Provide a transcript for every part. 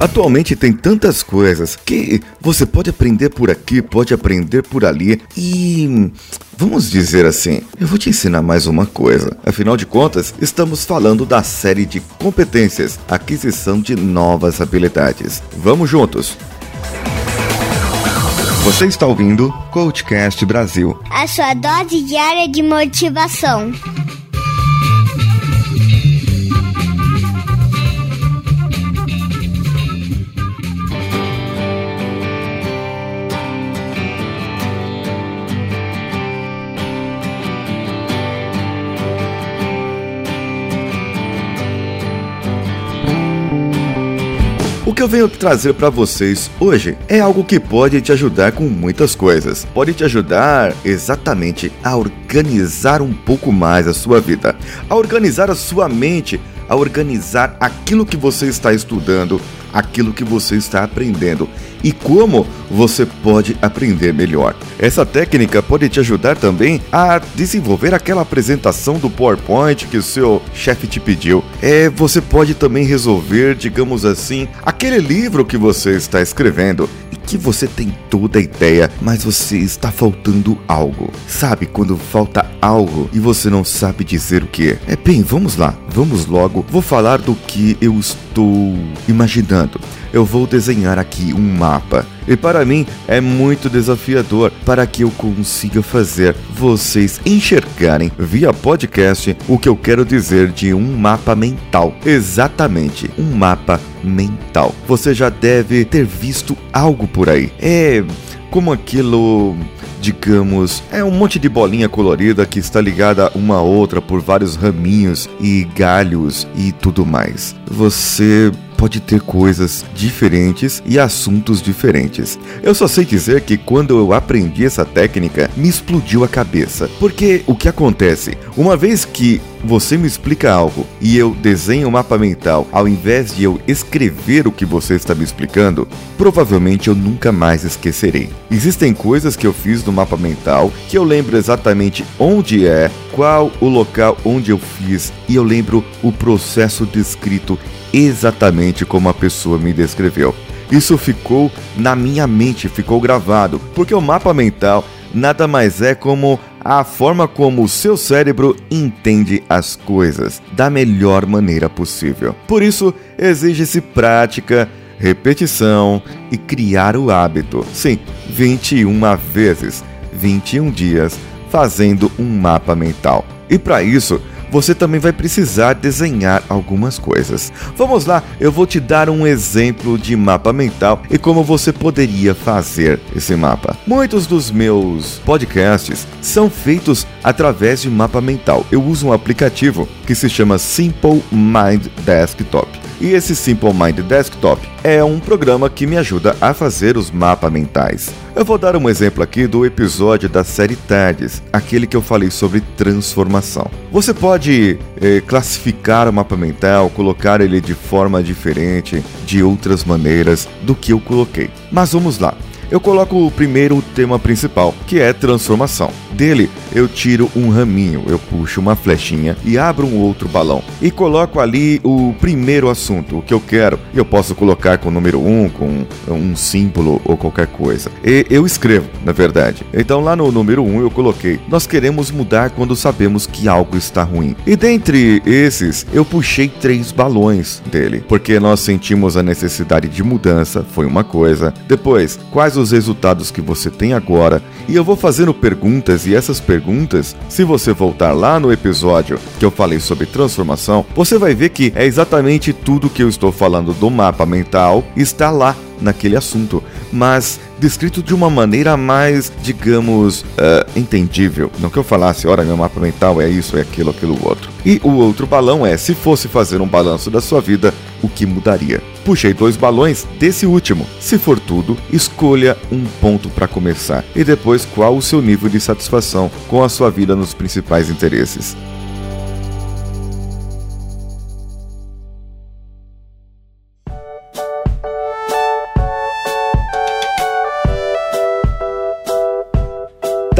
Atualmente tem tantas coisas que você pode aprender por aqui, pode aprender por ali e Vamos dizer assim, eu vou te ensinar mais uma coisa. Afinal de contas, estamos falando da série de competências, aquisição de novas habilidades. Vamos juntos! Você está ouvindo Coachcast Brasil a sua dose diária de motivação. Que eu venho trazer para vocês hoje é algo que pode te ajudar com muitas coisas. Pode te ajudar exatamente a organizar um pouco mais a sua vida, a organizar a sua mente, a organizar aquilo que você está estudando, aquilo que você está aprendendo e como você pode aprender melhor. Essa técnica pode te ajudar também a desenvolver aquela apresentação do PowerPoint que o seu chefe te pediu. É, você pode também resolver, digamos assim, aquele livro que você está escrevendo que você tem toda a ideia, mas você está faltando algo. Sabe quando falta algo e você não sabe dizer o que é? É bem, vamos lá, vamos logo. Vou falar do que eu estou imaginando eu vou desenhar aqui um mapa. E para mim é muito desafiador para que eu consiga fazer vocês enxergarem via podcast o que eu quero dizer de um mapa mental. Exatamente, um mapa mental. Você já deve ter visto algo por aí. É como aquilo digamos, é um monte de bolinha colorida que está ligada uma a outra por vários raminhos e galhos e tudo mais. Você pode ter coisas diferentes e assuntos diferentes. Eu só sei dizer que quando eu aprendi essa técnica, me explodiu a cabeça. Porque o que acontece? Uma vez que você me explica algo e eu desenho um mapa mental ao invés de eu escrever o que você está me explicando, provavelmente eu nunca mais esquecerei. Existem coisas que eu fiz no mapa mental que eu lembro exatamente onde é, qual o local onde eu fiz e eu lembro o processo descrito exatamente como a pessoa me descreveu. Isso ficou na minha mente, ficou gravado, porque o mapa mental nada mais é como a forma como o seu cérebro entende as coisas da melhor maneira possível. Por isso, exige-se prática, repetição e criar o hábito. Sim, 21 vezes, 21 dias fazendo um mapa mental. E para isso, você também vai precisar desenhar algumas coisas. Vamos lá, eu vou te dar um exemplo de mapa mental e como você poderia fazer esse mapa. Muitos dos meus podcasts são feitos através de mapa mental. Eu uso um aplicativo que se chama Simple Mind Desktop. E esse Simple Mind Desktop é um programa que me ajuda a fazer os mapas mentais. Eu vou dar um exemplo aqui do episódio da série Tardes, aquele que eu falei sobre transformação. Você pode eh, classificar o mapa mental, colocar ele de forma diferente, de outras maneiras do que eu coloquei. Mas vamos lá. Eu coloco o primeiro tema principal, que é transformação. Dele, eu tiro um raminho, eu puxo uma flechinha e abro um outro balão. E coloco ali o primeiro assunto, o que eu quero. Eu posso colocar com o número 1, um, com um símbolo ou qualquer coisa. E eu escrevo, na verdade. Então lá no número 1 um, eu coloquei: Nós queremos mudar quando sabemos que algo está ruim. E dentre esses, eu puxei três balões dele, porque nós sentimos a necessidade de mudança, foi uma coisa. Depois, quais os resultados que você tem agora. E eu vou fazendo perguntas e essas perguntas, se você voltar lá no episódio que eu falei sobre transformação, você vai ver que é exatamente tudo que eu estou falando do mapa mental está lá naquele assunto, mas descrito de uma maneira mais, digamos, uh, entendível. Não que eu falasse, ora, meu mapa mental é isso, é aquilo, aquilo outro. E o outro balão é, se fosse fazer um balanço da sua vida, o que mudaria? Puxei dois balões desse último. Se for tudo, escolha um ponto para começar e depois qual o seu nível de satisfação com a sua vida nos principais interesses.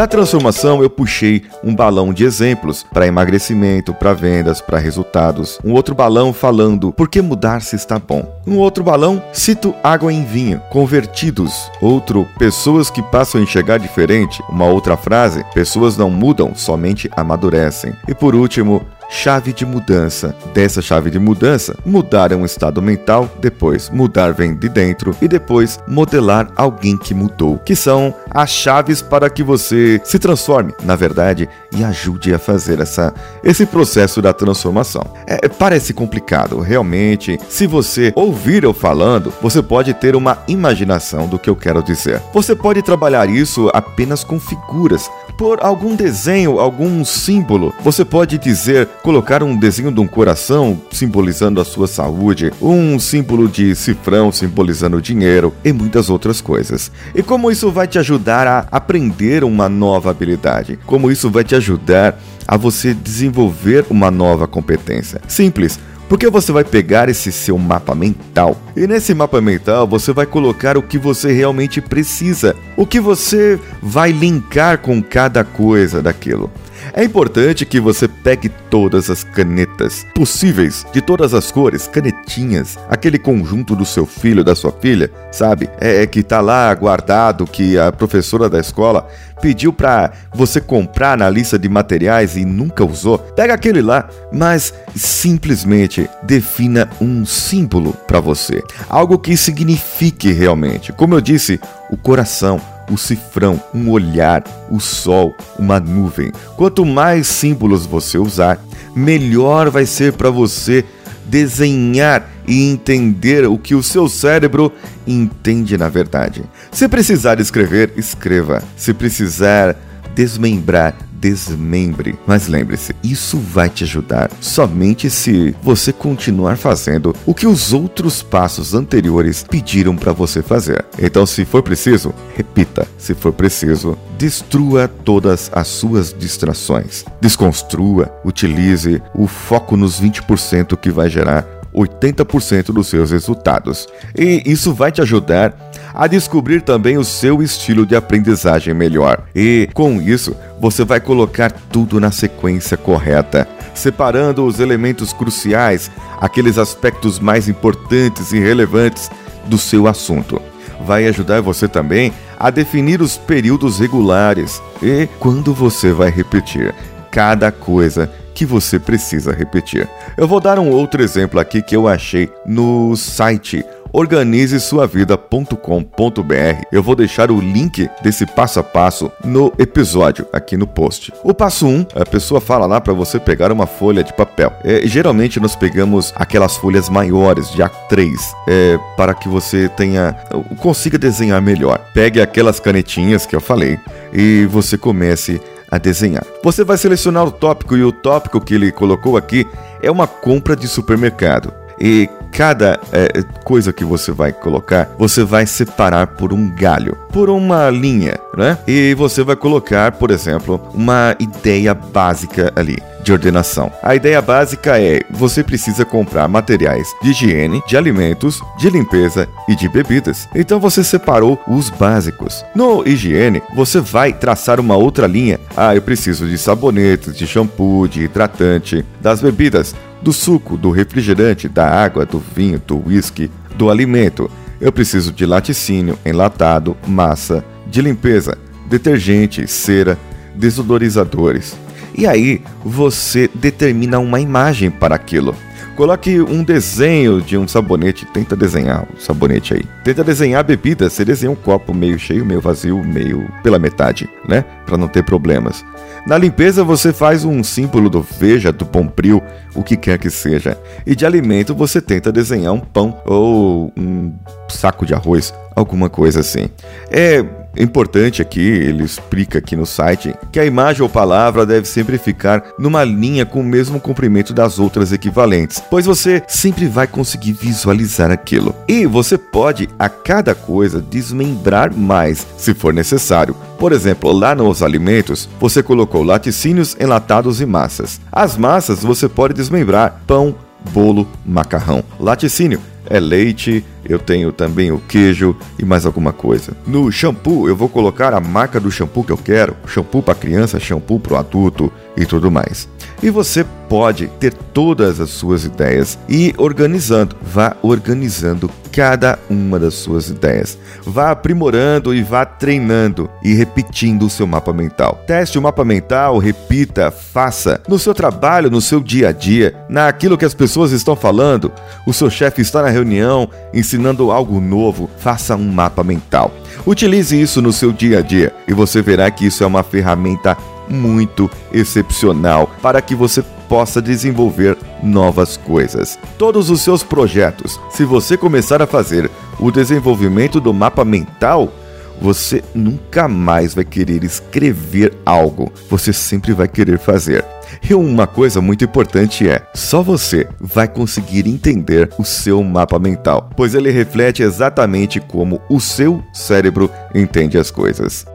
Da transformação, eu puxei um balão de exemplos para emagrecimento, para vendas, para resultados. Um outro balão falando por que mudar se está bom. Um outro balão, cito água em vinho, convertidos. Outro, pessoas que passam a enxergar diferente. Uma outra frase, pessoas não mudam, somente amadurecem. E por último, chave de mudança. Dessa chave de mudança, mudar é um estado mental, depois mudar vem de dentro e depois modelar alguém que mudou, que são as chaves para que você se transforme, na verdade, e ajude a fazer essa, esse processo da transformação. É, parece complicado, realmente. Se você ouvir eu falando, você pode ter uma imaginação do que eu quero dizer. Você pode trabalhar isso apenas com figuras, por algum desenho, algum símbolo. Você pode dizer colocar um desenho de um coração simbolizando a sua saúde, um símbolo de cifrão simbolizando dinheiro e muitas outras coisas. E como isso vai te ajudar a aprender uma nova habilidade? Como isso vai te ajudar a você desenvolver uma nova competência? Simples. Porque você vai pegar esse seu mapa mental e nesse mapa mental você vai colocar o que você realmente precisa, o que você vai linkar com cada coisa daquilo. É importante que você pegue todas as canetas possíveis, de todas as cores, canetinhas, aquele conjunto do seu filho, da sua filha, sabe? É, é que tá lá guardado que a professora da escola pediu para você comprar na lista de materiais e nunca usou. Pega aquele lá, mas simplesmente defina um símbolo para você, algo que signifique realmente. Como eu disse, o coração o cifrão, um olhar, o sol, uma nuvem. Quanto mais símbolos você usar, melhor vai ser para você desenhar e entender o que o seu cérebro entende na verdade. Se precisar escrever, escreva. Se precisar desmembrar, desmembre. Mas lembre-se, isso vai te ajudar somente se você continuar fazendo o que os outros passos anteriores pediram para você fazer. Então, se for preciso, repita. Se for preciso, destrua todas as suas distrações. Desconstrua, utilize o foco nos 20% que vai gerar 80% dos seus resultados. E isso vai te ajudar a descobrir também o seu estilo de aprendizagem melhor. E com isso, você vai colocar tudo na sequência correta, separando os elementos cruciais, aqueles aspectos mais importantes e relevantes do seu assunto. Vai ajudar você também a definir os períodos regulares e quando você vai repetir cada coisa que você precisa repetir. Eu vou dar um outro exemplo aqui que eu achei no site organizesuavida.com.br. Eu vou deixar o link desse passo a passo no episódio aqui no post. O passo 1, um, a pessoa fala lá para você pegar uma folha de papel. É, geralmente nós pegamos aquelas folhas maiores de A3 é, para que você tenha consiga desenhar melhor. Pegue aquelas canetinhas que eu falei e você comece a desenhar. Você vai selecionar o tópico e o tópico que ele colocou aqui é uma compra de supermercado. E cada é, coisa que você vai colocar, você vai separar por um galho, por uma linha, né? E você vai colocar, por exemplo, uma ideia básica ali de ordenação. A ideia básica é: você precisa comprar materiais de higiene, de alimentos, de limpeza e de bebidas. Então você separou os básicos. No higiene, você vai traçar uma outra linha. Ah, eu preciso de sabonetes, de shampoo, de hidratante, das bebidas do suco, do refrigerante, da água, do vinho, do whisky, do alimento. Eu preciso de laticínio, enlatado, massa, de limpeza, detergente, cera, desodorizadores. E aí você determina uma imagem para aquilo. Coloque um desenho de um sabonete, tenta desenhar o sabonete aí. Tenta desenhar a bebida, você desenha um copo meio cheio, meio vazio, meio pela metade, né? Para não ter problemas. Na limpeza você faz um símbolo do veja, do bombril, o que quer que seja. E de alimento você tenta desenhar um pão ou um saco de arroz, alguma coisa assim. É importante aqui, ele explica aqui no site, que a imagem ou palavra deve sempre ficar numa linha com o mesmo comprimento das outras equivalentes, pois você sempre vai conseguir visualizar aquilo. E você pode, a cada coisa, desmembrar mais, se for necessário. Por exemplo, lá nos alimentos, você colocou laticínios, enlatados e massas. As massas você pode desmembrar: pão, bolo, macarrão. Laticínio é leite, eu tenho também o queijo e mais alguma coisa. No shampoo, eu vou colocar a marca do shampoo que eu quero, shampoo para criança, shampoo para o adulto e tudo mais. E você pode ter todas as suas ideias e organizando, vá organizando cada uma das suas ideias. Vá aprimorando e vá treinando e repetindo o seu mapa mental. Teste o mapa mental, repita, faça. No seu trabalho, no seu dia a dia, naquilo que as pessoas estão falando, o seu chefe está na reunião ensinando algo novo, faça um mapa mental. Utilize isso no seu dia a dia e você verá que isso é uma ferramenta muito excepcional para que você possa desenvolver novas coisas. Todos os seus projetos, se você começar a fazer o desenvolvimento do mapa mental, você nunca mais vai querer escrever algo, você sempre vai querer fazer. E uma coisa muito importante é: só você vai conseguir entender o seu mapa mental, pois ele reflete exatamente como o seu cérebro entende as coisas.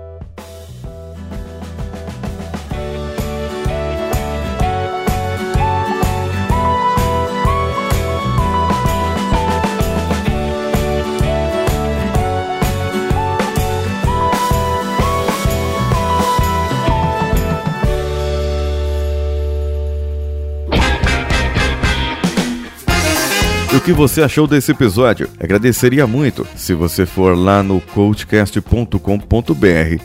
Que você achou desse episódio. Agradeceria muito se você for lá no coachcast.com.br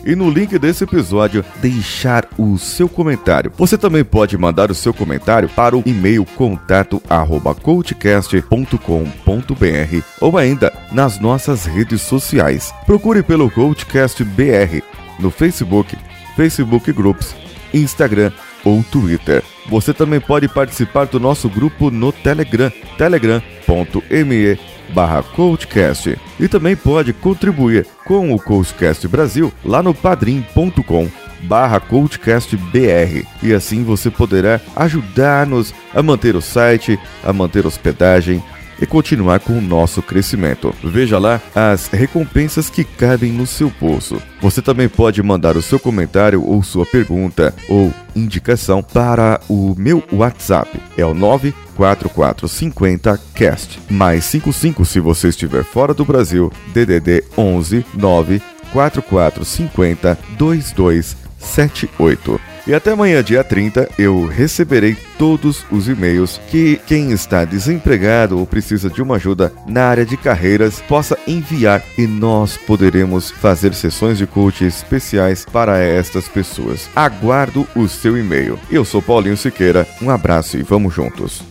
e no link desse episódio deixar o seu comentário. Você também pode mandar o seu comentário para o e-mail contato@coachcast.com.br ou ainda nas nossas redes sociais. Procure pelo Coachcast BR no Facebook, Facebook Groups, Instagram ou Twitter. Você também pode participar do nosso grupo no Telegram, telegram.me barra e também pode contribuir com o Coachcast Brasil lá no padrim.com barra e assim você poderá ajudar-nos a manter o site, a manter hospedagem, e continuar com o nosso crescimento. Veja lá as recompensas que cabem no seu bolso. Você também pode mandar o seu comentário ou sua pergunta ou indicação para o meu WhatsApp. É o 94450 cast mais 55 se você estiver fora do Brasil. DDD 11 94450 2278. E até amanhã, dia 30, eu receberei todos os e-mails que quem está desempregado ou precisa de uma ajuda na área de carreiras possa enviar e nós poderemos fazer sessões de coaching especiais para estas pessoas. Aguardo o seu e-mail. Eu sou Paulinho Siqueira, um abraço e vamos juntos.